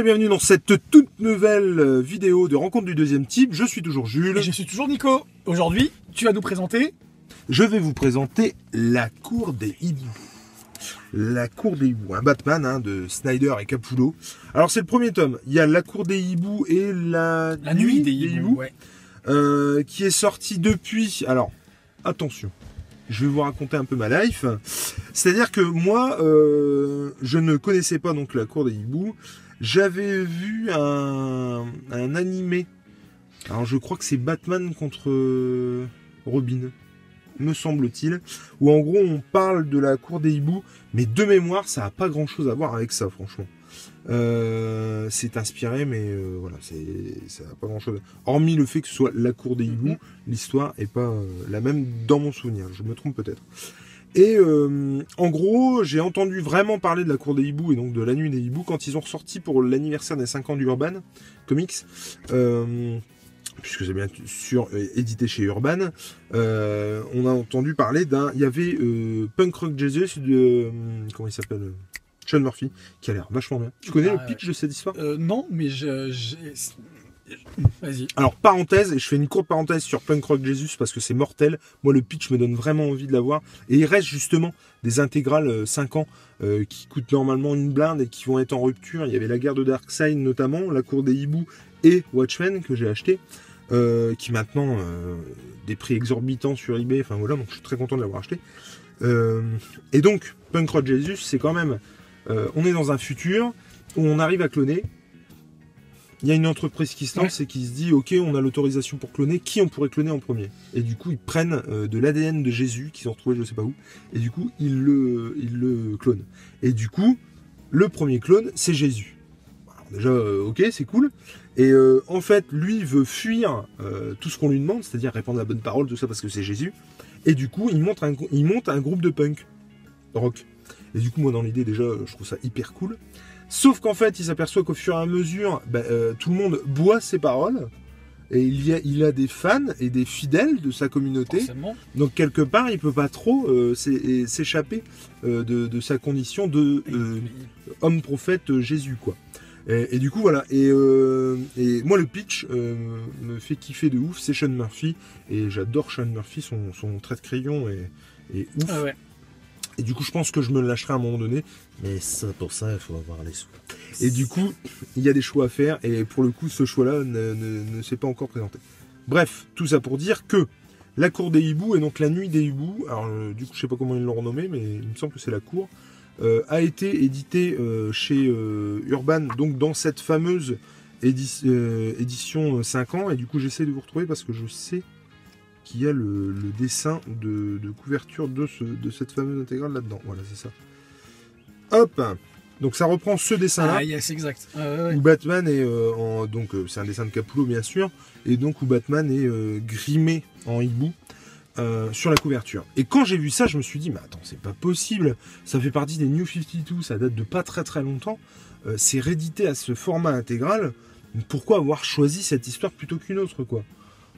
Et bienvenue dans cette toute nouvelle euh, vidéo de rencontre du deuxième type. Je suis toujours Jules. Et je suis toujours Nico. Aujourd'hui, tu vas nous présenter Je vais vous présenter La Cour des Hiboux. La Cour des Hiboux, un Batman hein, de Snyder et Capullo. Alors c'est le premier tome. Il y a La Cour des Hiboux et La, La Nuit des Hiboux. ouais. euh, qui est sorti depuis. Alors attention, je vais vous raconter un peu ma life. C'est-à-dire que moi, euh, je ne connaissais pas donc La Cour des Hiboux. J'avais vu un, un animé. Alors je crois que c'est Batman contre euh, Robin, me semble-t-il. Où en gros on parle de la cour des hiboux, mais de mémoire ça a pas grand-chose à voir avec ça, franchement. Euh, c'est inspiré, mais euh, voilà, c'est ça a pas grand-chose. Hormis le fait que ce soit la cour des hiboux, l'histoire est pas euh, la même dans mon souvenir. Je me trompe peut-être. Et euh, en gros, j'ai entendu vraiment parler de la cour des hiboux et donc de la nuit des hiboux quand ils ont ressorti pour l'anniversaire des 5 ans du Urban Comics. Euh, puisque c'est bien sûr euh, édité chez Urban, euh, on a entendu parler d'un. Il y avait euh, Punk Rock Jesus de. euh, comment il s'appelle Sean Murphy, qui a l'air vachement bien. Tu connais Ah, le pitch de cette histoire? Euh, non, mais je. Alors, parenthèse, et je fais une courte parenthèse sur Punk Rock Jesus parce que c'est mortel. Moi, le pitch me donne vraiment envie de l'avoir. Et il reste justement des intégrales euh, 5 ans euh, qui coûtent normalement une blinde et qui vont être en rupture. Il y avait la guerre de Darkseid notamment, la cour des hiboux et Watchmen que j'ai acheté. euh, qui maintenant euh, des prix exorbitants sur eBay, enfin voilà, donc je suis très content de l'avoir acheté. Euh, et donc, Punk Rock Jesus, c'est quand même, euh, on est dans un futur où on arrive à cloner. Il y a une entreprise qui se lance et qui se dit, ok, on a l'autorisation pour cloner, qui on pourrait cloner en premier? Et du coup, ils prennent euh, de l'ADN de Jésus, qu'ils ont retrouvé je sais pas où, et du coup, ils le, ils le clonent. Et du coup, le premier clone, c'est Jésus. Alors déjà, euh, ok, c'est cool. Et euh, en fait, lui veut fuir tout ce qu'on lui demande, c'est-à-dire répandre la bonne parole, tout ça parce que c'est Jésus. Et du coup, il monte un, il monte un groupe de punk rock. Et du coup, moi, dans l'idée, déjà, je trouve ça hyper cool. Sauf qu'en fait, il s'aperçoit qu'au fur et à mesure, bah, euh, tout le monde boit ses paroles. Et il, y a, il a des fans et des fidèles de sa communauté. Forcément. Donc quelque part, il peut pas trop euh, s'é- s'échapper euh, de, de sa condition de homme prophète Jésus, quoi. Et, et du coup, voilà. Et, et moi, le pitch me fait kiffer de ouf. C'est Sean Murphy. Et j'adore Sean Murphy. Son, son trait de crayon est, est ouf. Ah ouais. Et du coup, je pense que je me lâcherai à un moment donné. Mais ça, pour ça, il faut avoir les sous. Et du coup, il y a des choix à faire. Et pour le coup, ce choix-là ne, s'est pas encore présenté. Bref, tout ça pour dire que la cour des hiboux, et donc la nuit des hiboux, alors euh, du coup, je sais pas comment ils l'ont renommé, mais il me semble que c'est la cour, euh, a été édité euh, chez Urban, donc dans cette fameuse édi- édition 5 ans. Et du coup, j'essaie de vous retrouver parce que je sais qu'il y a le, le dessin de, de couverture de, ce, de cette fameuse intégrale là-dedans. Voilà, c'est ça. Hop Donc ça reprend ce dessin-là. Ah, yes, exact. Ah, ouais, ouais. Où Batman est euh, en donc euh, c'est un dessin de Capullo bien sûr et donc où Batman est euh, grimé en hibou sur la couverture. Et quand j'ai vu ça, je me suis dit mais attends c'est pas possible, ça fait partie des New 52, ça date de pas très très longtemps, c'est réédité à ce format intégral. Pourquoi avoir choisi cette histoire plutôt qu'une autre quoi?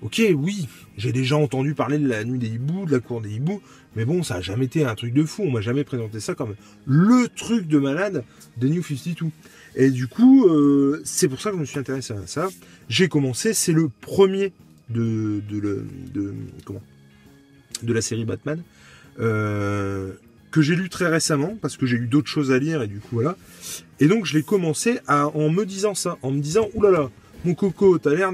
Ok, oui, j'ai déjà entendu parler de la nuit des hiboux, de la cour des hiboux, mais bon, ça a jamais été un truc de fou. On m'a jamais présenté ça comme le truc de malade des New 52. Et du coup, euh, c'est pour ça que je me suis intéressé à ça. J'ai commencé, c'est le premier de, de, de- de la série Batman euh, que j'ai lu très récemment parce que j'ai eu d'autres choses à lire et du coup voilà. Et donc je l'ai commencé en me disant ça, en me disant oulala, mon coco, t'as l'air,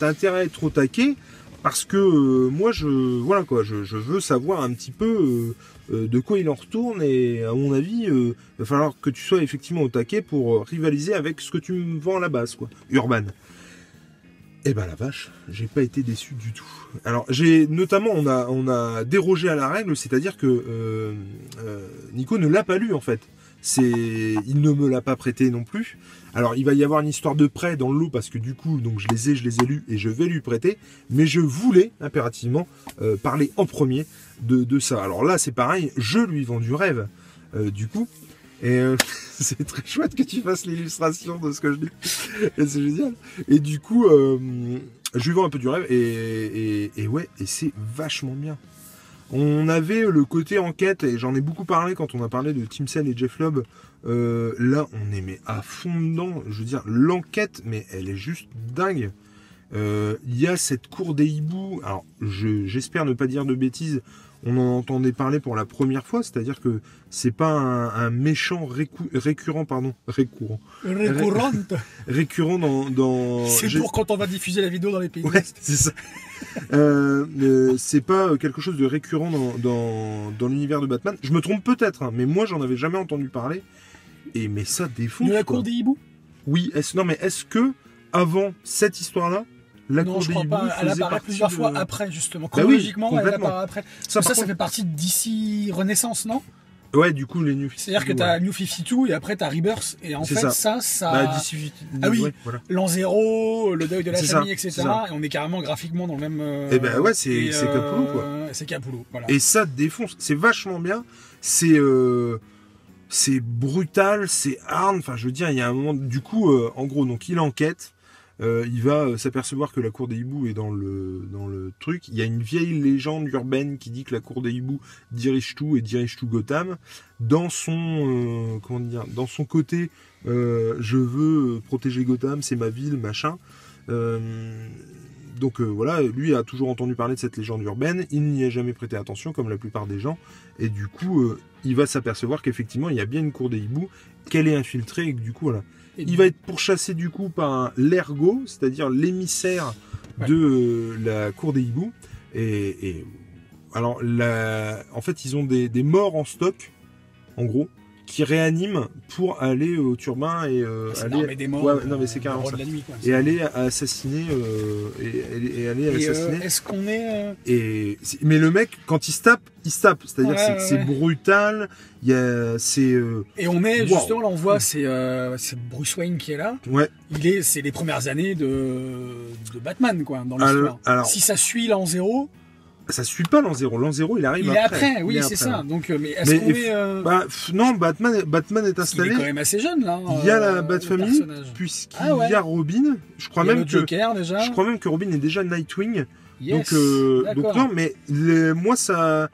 intérêt à être au taquet parce que euh, moi je voilà quoi, je, veux savoir un petit peu euh, euh, de quoi il en retourne et à mon avis, il va falloir que tu sois effectivement au taquet pour rivaliser avec ce que tu me vends à la base quoi, Urban. Eh ben la vache, j'ai pas été déçu du tout. Alors j'ai notamment on a on a dérogé à la règle, c'est-à-dire que euh, euh, Nico ne l'a pas lu en fait. Il ne me l'a pas prêté non plus. Alors il va y avoir une histoire de prêt dans le lot parce que du coup donc je les ai je les ai lus et je vais lui prêter, mais je voulais impérativement euh, parler en premier de, ça. Alors là c'est pareil, je lui vends du rêve euh, du coup. Et euh, c'est très chouette que tu fasses l'illustration de ce que je dis. Et c'est génial. Et du coup, je lui vends un peu du rêve et, et, et ouais, et c'est vachement bien. On avait le côté enquête, et j'en ai beaucoup parlé quand on a parlé de Tim Cell et Jeff Lobb. Euh, là, on est à fond dedans. Je veux dire, l'enquête, mais elle est juste dingue. Euh, Il y a cette cour des hiboux. Alors, je- j'espère ne pas dire de bêtises. On en entendait parler pour la première fois, c'est-à-dire que c'est pas un, un méchant récurrent, pardon, récurrent, Récurrente. récurrent dans. dans C'est pour quand on va diffuser la vidéo dans les pays. Ouais, c'est ça. Euh, euh, c'est pas quelque chose de récurrent dans, dans, dans l'univers de Batman. Je me trompe peut-être, hein, mais moi j'en avais jamais entendu parler. Et mais ça défonce. De la cour des hiboux? Oui, est-ce, non mais est-ce que avant cette histoire-là, la Non, je crois pas. Elle apparaît plusieurs de- fois après, justement. Bah oui, Chronologiquement, elle apparaît après. Ça, Ça, fait partie d'ici Renaissance, non? Ouais, du coup les New. C'est-à-dire que tu as New 52 et après tu as Rebirth. Et en fait, ça. ça, ça. Bah, Ah oui. ouais, voilà. L'an zéro, le deuil de la famille, ça, etc. Et on est carrément graphiquement dans le même. euh, Eh ben ouais, c'est- c'est Capullo, quoi. C'est Capullo, voilà. Et ça défonce. C'est vachement bien. C'est euh, c'est brutal, c'est hard. Enfin, je veux dire, il y a un moment. Du coup, euh, en gros, donc il enquête. Euh, il va euh, s'apercevoir que la cour des hiboux est dans le dans le truc. Il y a une vieille légende urbaine qui dit que la cour des hiboux dirige tout et dirige tout Gotham. Dans son euh, côté, je veux protéger Gotham, c'est ma ville, machin. Donc voilà, lui a toujours entendu parler de cette légende urbaine, il n'y a jamais prêté attention comme la plupart des gens, et du coup il va s'apercevoir qu'effectivement il y a bien une cour des hiboux, qu'elle est infiltrée, et que du coup voilà. Il va être pourchassé du coup par l'ergo, c'est-à-dire l'émissaire de euh, la cour des hiboux, et, et alors la, en fait ils ont des, des morts en stock, en gros, qui réaniment pour aller au turbin et euh, C'est aller l'armée des morts. Ouais, euh, non mais c'est le carrément roi ça de la nuit, quoi. et aller assassiner euh, et, et- et aller Et, euh, assassiner Est-ce qu'on est. et c'est- mais le mec quand il se tape il se tape c'est-à-dire Ouais, c'est ouais, brutal il y a c'est Et on est Wow. justement là, on voit c'est euh, c'est Bruce Wayne qui est là. ouais Il est, c'est les premières années de, de Batman quoi dans l'histoire. Si ça suit l'an zéro, ça suit pas l'an zéro l'an zéro il arrive il est après. Oui, c'est après, ça. Donc, euh, mais est-ce qu'on est euh, bah non Batman Batman est Il est installé quand même assez jeune là. il y a euh, la Bat le Family personnage. puisqu'il Ah ouais. y a Robin je crois Il y a même le que Joker déjà. je crois même que Robin est déjà Nightwing Yes, donc, euh, donc non, mais les- moi ça,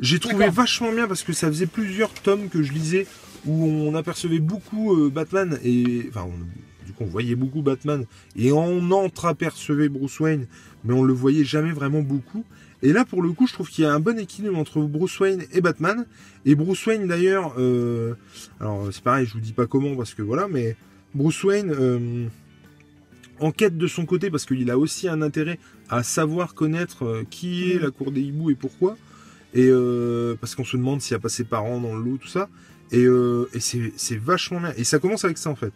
j'ai trouvé vachement bien parce que ça faisait plusieurs tomes que je lisais où on apercevait beaucoup euh, Batman et enfin on- du coup on voyait beaucoup Batman et on entreapercevait Bruce Wayne, mais on le voyait jamais vraiment beaucoup. Et là pour le coup je trouve qu'il y a un bon équilibre entre Bruce Wayne et Batman. Et Bruce Wayne d'ailleurs, euh, alors c'est pareil, je vous dis pas comment parce que voilà, mais Bruce Wayne. euh, enquête de son côté parce qu'il a aussi un intérêt à savoir connaître euh, qui est Mhm. la cour des hiboux et pourquoi. Et parce qu'on se demande s'il n'y a pas ses parents dans le lot, tout ça. Et, et c'est vachement bien. Et ça commence avec ça en fait.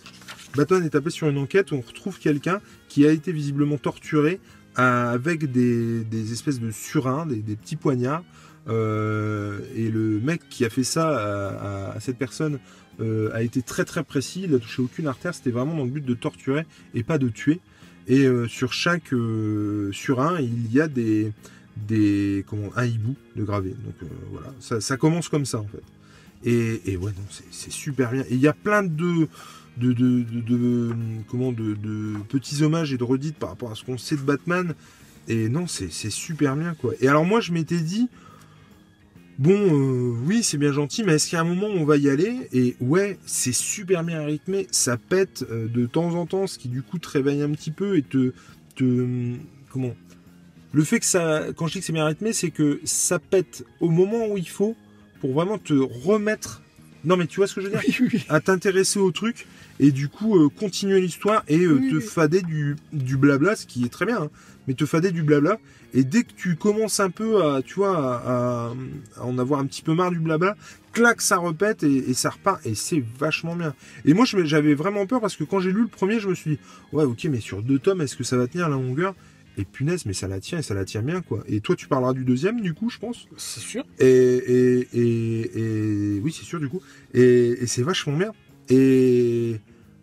Batman est tapé sur une enquête où on retrouve quelqu'un qui a été visiblement torturé avec des, espèces de surins, des, petits poignards. Euh, et le mec qui a fait ça à, cette personne euh, a été très très précis. Il a touché aucune artère. C'était vraiment dans le but de torturer et pas de tuer. Et euh, sur chaque euh, surin, il y a des, comment, un hibou de gravé. Donc euh, voilà, ça, commence comme ça en fait. Et, et ouais, c'est super bien. Et il y a plein de, de, de, de- comment, de, de petits hommages et de redites par rapport à ce qu'on sait de Batman. Et non, c'est super bien quoi. Et alors moi, je m'étais dit, bon, euh, oui, c'est bien gentil, mais est-ce qu'il y a un moment où on va y aller? Et ouais, c'est super bien rythmé, ça pète euh, de temps en temps, ce qui du coup te réveille un petit peu et te, te comment? Le fait que ça, quand je dis que c'est bien rythmé, c'est que ça pète au moment où il faut pour vraiment te remettre. Non, mais tu vois ce que je veux dire? À t'intéresser au truc et du coup euh, continuer l'histoire et euh, Oui, te oui. fader du, du blabla, ce qui est très bien, hein, mais te fader du blabla. Et dès que tu commences un peu à, tu vois, à, en avoir un petit peu marre du blabla, clac, ça repète et, et ça repart et c'est vachement bien. Et moi, j'avais vraiment peur parce que quand j'ai lu le premier, je me suis dit, ouais, ok, mais sur deux tomes, est-ce que ça va tenir la longueur? Et punaise, mais ça la tient et ça la tient bien, quoi. Et toi, tu parleras du deuxième, du coup, je pense? C'est sûr. Et, et, et, et- oui, c'est sûr du coup. Et, et c'est vachement bien. Et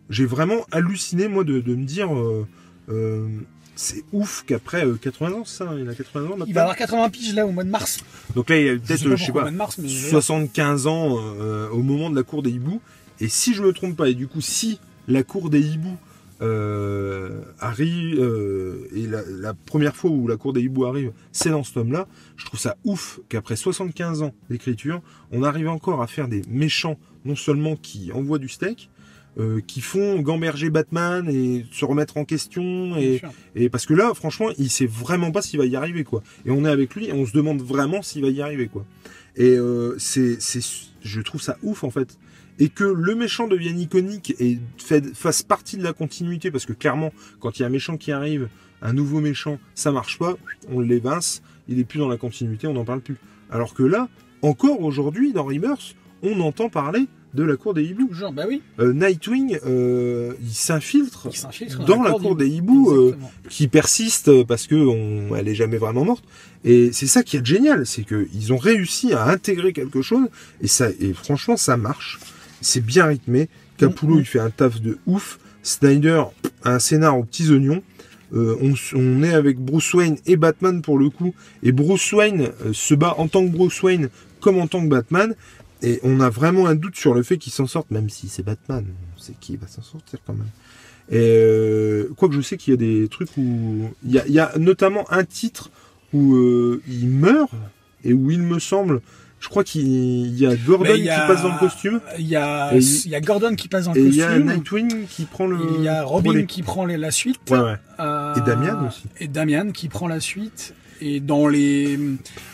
j'ai vraiment halluciné moi de, de me dire, euh, euh, c'est ouf qu'après euh, 80 ans, c'est ça, il a 80 ans Il va avoir 80 piges là au mois de mars. Donc là, il y a Je peut-être, sais euh, pas je sais pas, mois de mars, mais 75 ans euh, au moment de la cour des hiboux. Et si je me trompe pas, et du coup, si la cour des hiboux euh, arrive euh, et la, la première fois où la cour des hiboux arrive, c'est dans ce tome-là. Je trouve ça ouf qu'après 75 ans d'écriture, on arrive encore à faire des méchants non seulement qui envoient du steak, euh, qui font gamberger Batman et se remettre en question et, parce que là, franchement, il sait vraiment pas s'il va y arriver, quoi. Et on est avec lui et on se demande vraiment s'il va y arriver, quoi. Et euh, c'est, c'est, je trouve ça ouf, en fait. Et que le méchant devienne iconique et fait, fasse partie de la continuité, parce que clairement, quand il y a un méchant qui arrive, un nouveau méchant, ça marche pas, on l'évince, il est plus dans la continuité, on n'en parle plus. Alors que là, encore aujourd'hui, dans Rebirth, on entend parler de la cour des hiboux. Toujours, bah oui, Euh, Nightwing, euh, il s'infiltre il s'infiltre dans la cour des hiboux, euh, qui persiste parce que on, elle est jamais vraiment morte. Et c'est ça qui est génial, c'est qu'ils ont réussi à intégrer quelque chose et ça, et franchement, ça marche. C'est bien rythmé. Capullo, Mhm. il fait un taf de ouf. Snyder, un scénar aux petits oignons. Euh, on, est avec Bruce Wayne et Batman pour le coup. Et Bruce Wayne euh, se bat en tant que Bruce Wayne comme en tant que Batman. Et on a vraiment un doute sur le fait qu'il s'en sorte, même si c'est Batman. On sait qui va s'en sortir quand même. Et euh, quoique je sais qu'il y a des trucs où. Il y a, il y a notamment un titre où euh, il meurt et où il me semble. Je crois qu'il y a Gordon y a- qui passe dans le costume Il y a, Et il y a Gordon qui passe dans le et il y a costume. Nightwing qui prend le. Il y a Robin qui prend les- la suite. Ouais, ouais. Euh, Et Damian aussi. Et Damian qui prend la suite. Et dans les,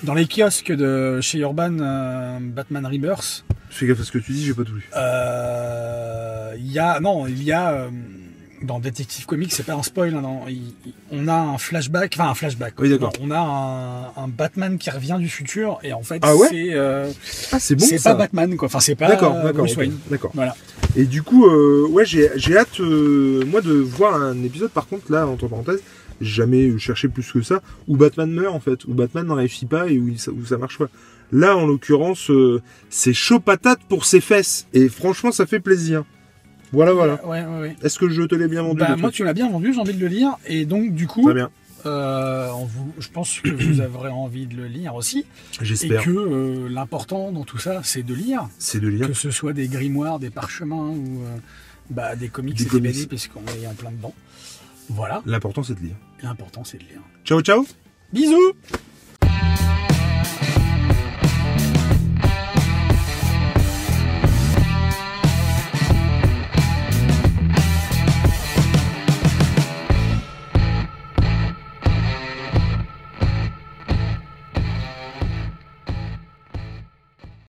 dans les kiosques de chez Urban euh, Batman Rebirth, Fais gaffe à ce que tu dis, j'ai pas tout lu. euh, il y a, non, il y a, euh, dans Detective Comics, c'est pas un spoil, hein, non, il- il- on a un flashback, enfin un flashback. Oui, d'accord. On a un, un Batman qui revient du futur et en fait, Ah ouais c'est, euh, Ah, c'est bon c'est ça. pas Batman, quoi. Enfin, c'est pas D'accord, euh, d'accord, Bruce ok, Wayne. d'accord. Voilà. Et du coup, euh, ouais, j'ai j'ai hâte, euh, moi, de voir un épisode. Par contre, là, entre parenthèses, jamais cherché plus que ça, où Batman meurt en fait, où Batman n'en réussit pas et où, il- où ça marche pas. Là, en l'occurrence, euh, c'est chaud patate pour ses fesses. Et franchement, ça fait plaisir. Voilà, voilà. Ouais, ouais, ouais. Est-ce que je te l'ai bien vendu Bah, moi, tu l'as bien vendu, j'ai envie de le lire. Et donc, du coup, bien, euh, on vous, je pense que vous aurez envie de le lire aussi. Et j'espère. que euh, l'important dans tout ça, c'est de lire. C'est de lire. Que ce soit des grimoires, des parchemins ou euh, bah, des comics Des et des comics. BD, puisqu'on est en plein dedans. Voilà. L'important, c'est de lire. L'important, c'est de lire. Ciao, ciao Bisous